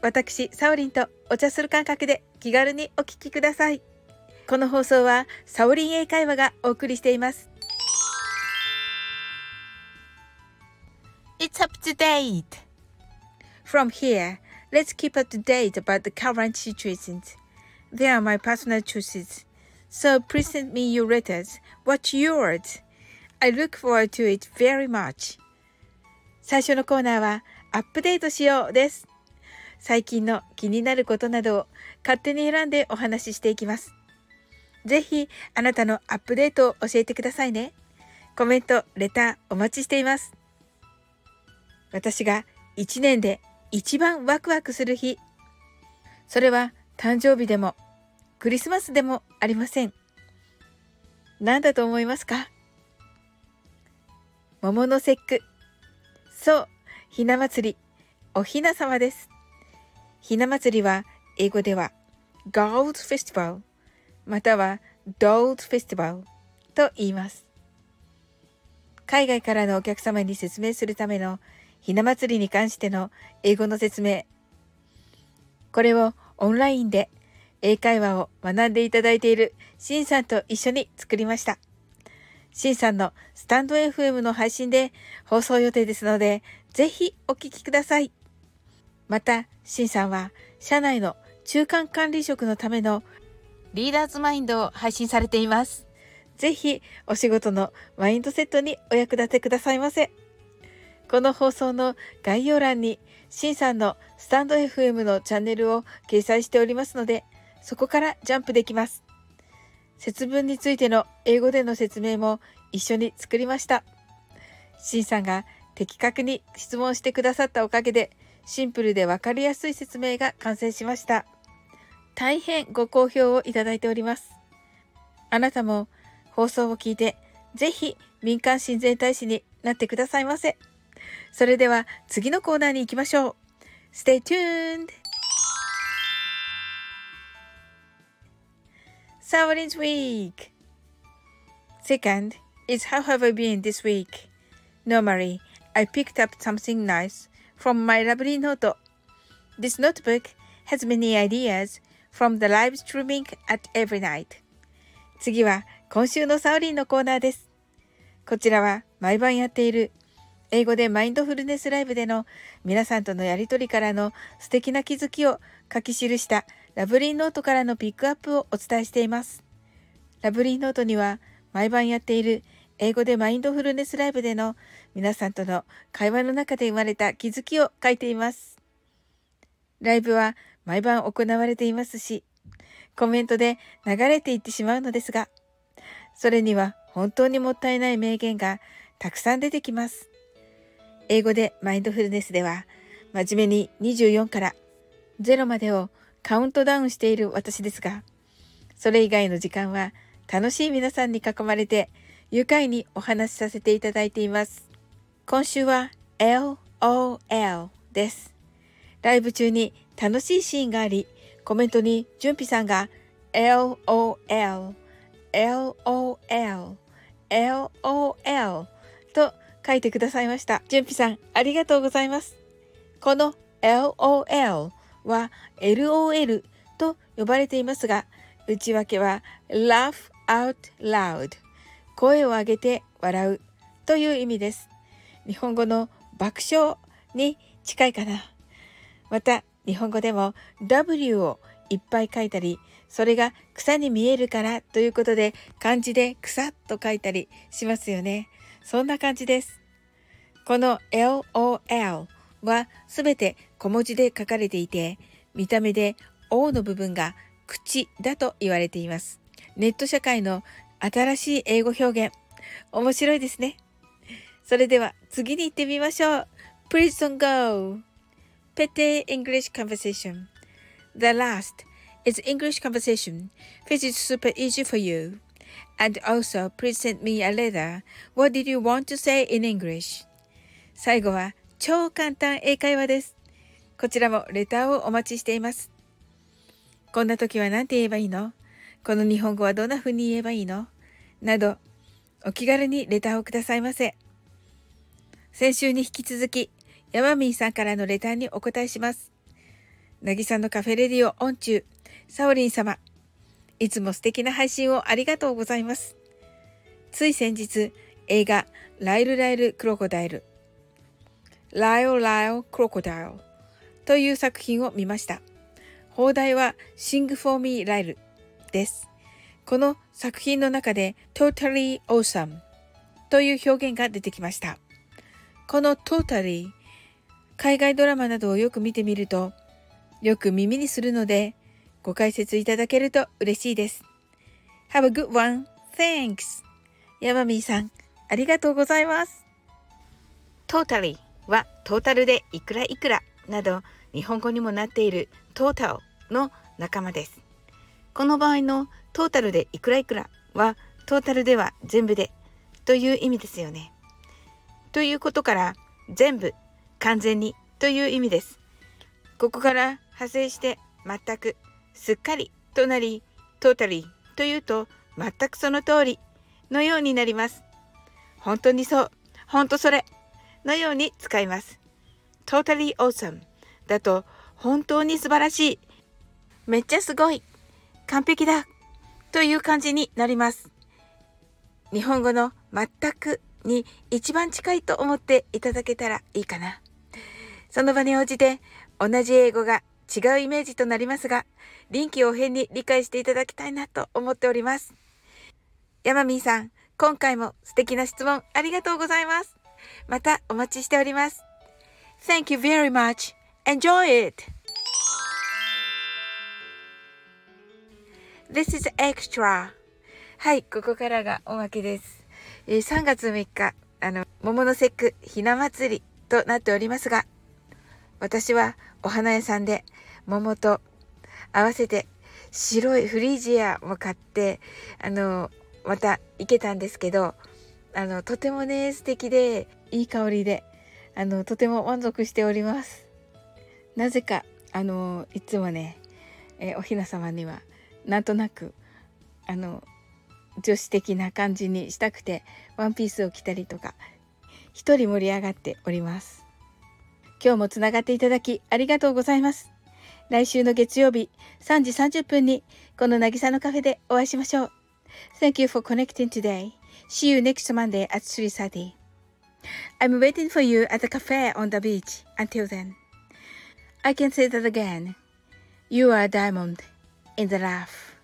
私、サオリンとお茶する感覚で気軽にお聞きください。この放送はサオリン英会話がお送りしています。It's up to date! From here, let's keep up to date about the current situations. They are my personal choices. So please send me your letters. What's yours? I look forward to it very much. 最初のコーナーはアップデートしようです。最近の気になることなどを勝手に選んでお話ししていきます。ぜひあなたのアップデートを教えてくださいね。コメント、レターお待ちしています。私が一年で一番ワクワクする日。それは誕生日でもクリスマスでもありません。何だと思いますか？桃の節句。そう、ひな祭り、おひな様です。ひな祭りは英語では Gold Festival または Dold Festival と言います。海外からのお客様に説明するためのひな祭りに関しての英語の説明。これをオンラインで英会話を学んでいただいているシンさんと一緒に作りました。シンさんのスタンド FM の配信で放送予定ですので、ぜひお聞きください。また、シンさんは社内の中間管理職のためのリーダーズマインドを配信されています。ぜひお仕事のマインドセットにお役立てくださいませ。この放送の概要欄にシンさんのスタンド FM のチャンネルを掲載しておりますので、そこからジャンプできます。節分についての英語での説明も一緒に作りました。シンさんが的確に質問してくださったおかげで、シンプルでわかりやすい説明が完成しました。大変ご好評をいただいております。あなたも放送を聞いて、ぜひ民間親善大使になってくださいませ。それでは次のコーナーに行きましょう。Stay tuned! Sawarin's Week Second is how have I been this week? Normally, I picked up something nice from my lovely note. This notebook has many ideas from the live streaming at every night. 次は今週のサウリンのコーナーです。こちらは毎晩やっている英語でマインドフルネスライブでの皆さんとのやりとりからの素敵な気づきを書き記したラブリーノートからのピックアップをお伝えしています。ラブリーノートには毎晩やっている英語でマインドフルネスライブでの皆さんとの会話の中で生まれた気づきを書いています。ライブは毎晩行われていますし、コメントで流れていってしまうのですが、それには本当にもったいない名言がたくさん出てきます。英語でマインドフルネスでは、真面目に24から0までをカウントダウンしている私ですが、それ以外の時間は楽しい皆さんに囲まれて愉快にお話しさせていただいています。今週は LOL です。ライブ中に楽しいシーンがあり、コメントにじゅんぴさんが LOL、LOL、LOL と書いてくださいました。じゅんぴさん、ありがとうございます。この LOL は LOL と呼ばれていますが、内訳は laugh out loud 声を上げて笑うという意味です。日本語の爆笑に近いかな。また、日本語でも W をいっぱい書いたり、それが草に見えるからということで漢字で草と書いたりしますよね。そんな感じです。この LOL はすべて小文字で書かれていて、見た目で O の部分が口だと言われています。ネット社会の新しい英語表現。面白いですね。それでは次に行ってみましょう。Please don't go! Petty English conversation. The last is English conversation, which is super easy for you. And also, please send me a letter. What did you want to say in English? 最後は超簡単英会話です。こちらもレターをお待ちしています。こんな時は何て言えばいいのこの日本語はどんな風に言えばいいの？など、お気軽にレターをくださいませ。先週に引き続き、ヤマミーさんからのレターにお答えします。なぎさのカフェレディオオン中、サオリン様、いつも素敵な配信をありがとうございます。つい先日、映画、ライルライルクロコダイル、ライオライオクロコダイルという作品を見ました。放題は Sing for Me ライルです。この作品の中で Totally Awesome という表現が出てきました。この Totally 海外ドラマなどをよく見てみるとよく耳にするので、ご解説いただけると嬉しいです。Have a good one. Thanks. ヤマミーさん、ありがとうございます。totally はトータルでいくらいくらなど日本語にもなっているトータルの仲間です。この場合のトータルでいくらいくらはトータルでは全部でという意味ですよね。ということから全部完全にという意味です。ここから派生して全くすっかりとなりトータリーというと全くその通りのようになります。本当にそう、本当それのように使います。totally awesome だと本当に素晴らしい、めっちゃすごい、完璧だという感じになります。日本語の全くに一番近いと思っていただけたらいいかな。その場に応じて同じ英語が違うイメージとなりますが、臨機応変に理解していただきたいなと思っております。ヤマミーさん、今回も素敵な質問ありがとうございます。またお待ちしております。Thank you very much. Enjoy it! This is extra. はい、ここからがおまけです。えー、3月3日、あの、桃の節句ひな祭りとなっておりますが、私はお花屋さんで桃と合わせて白いフリージアも買って、あの、また行けたんですけど、あの、とてもね、素敵で、いい香りで、あの、とても満足しております。なぜか、あの、いつもね、えおひな様には、なんとなく、あの、女子的な感じにしたくて、ワンピースを着たりとか、一人盛り上がっております。今日もつながっていただきありがとうございます。来週の月曜日3時30分にこの渚のカフェでお会いしましょう。Thank you for connecting today. See you next Monday at 3.30. I'm waiting for you at the cafe on the beach. Until then, I can say that again. You are a diamond in the rough.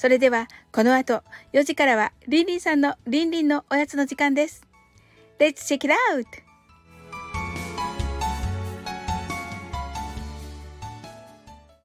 それでは、この後、4時からは、リンリンさんのリンリンのおやつの時間です。Let's check it out!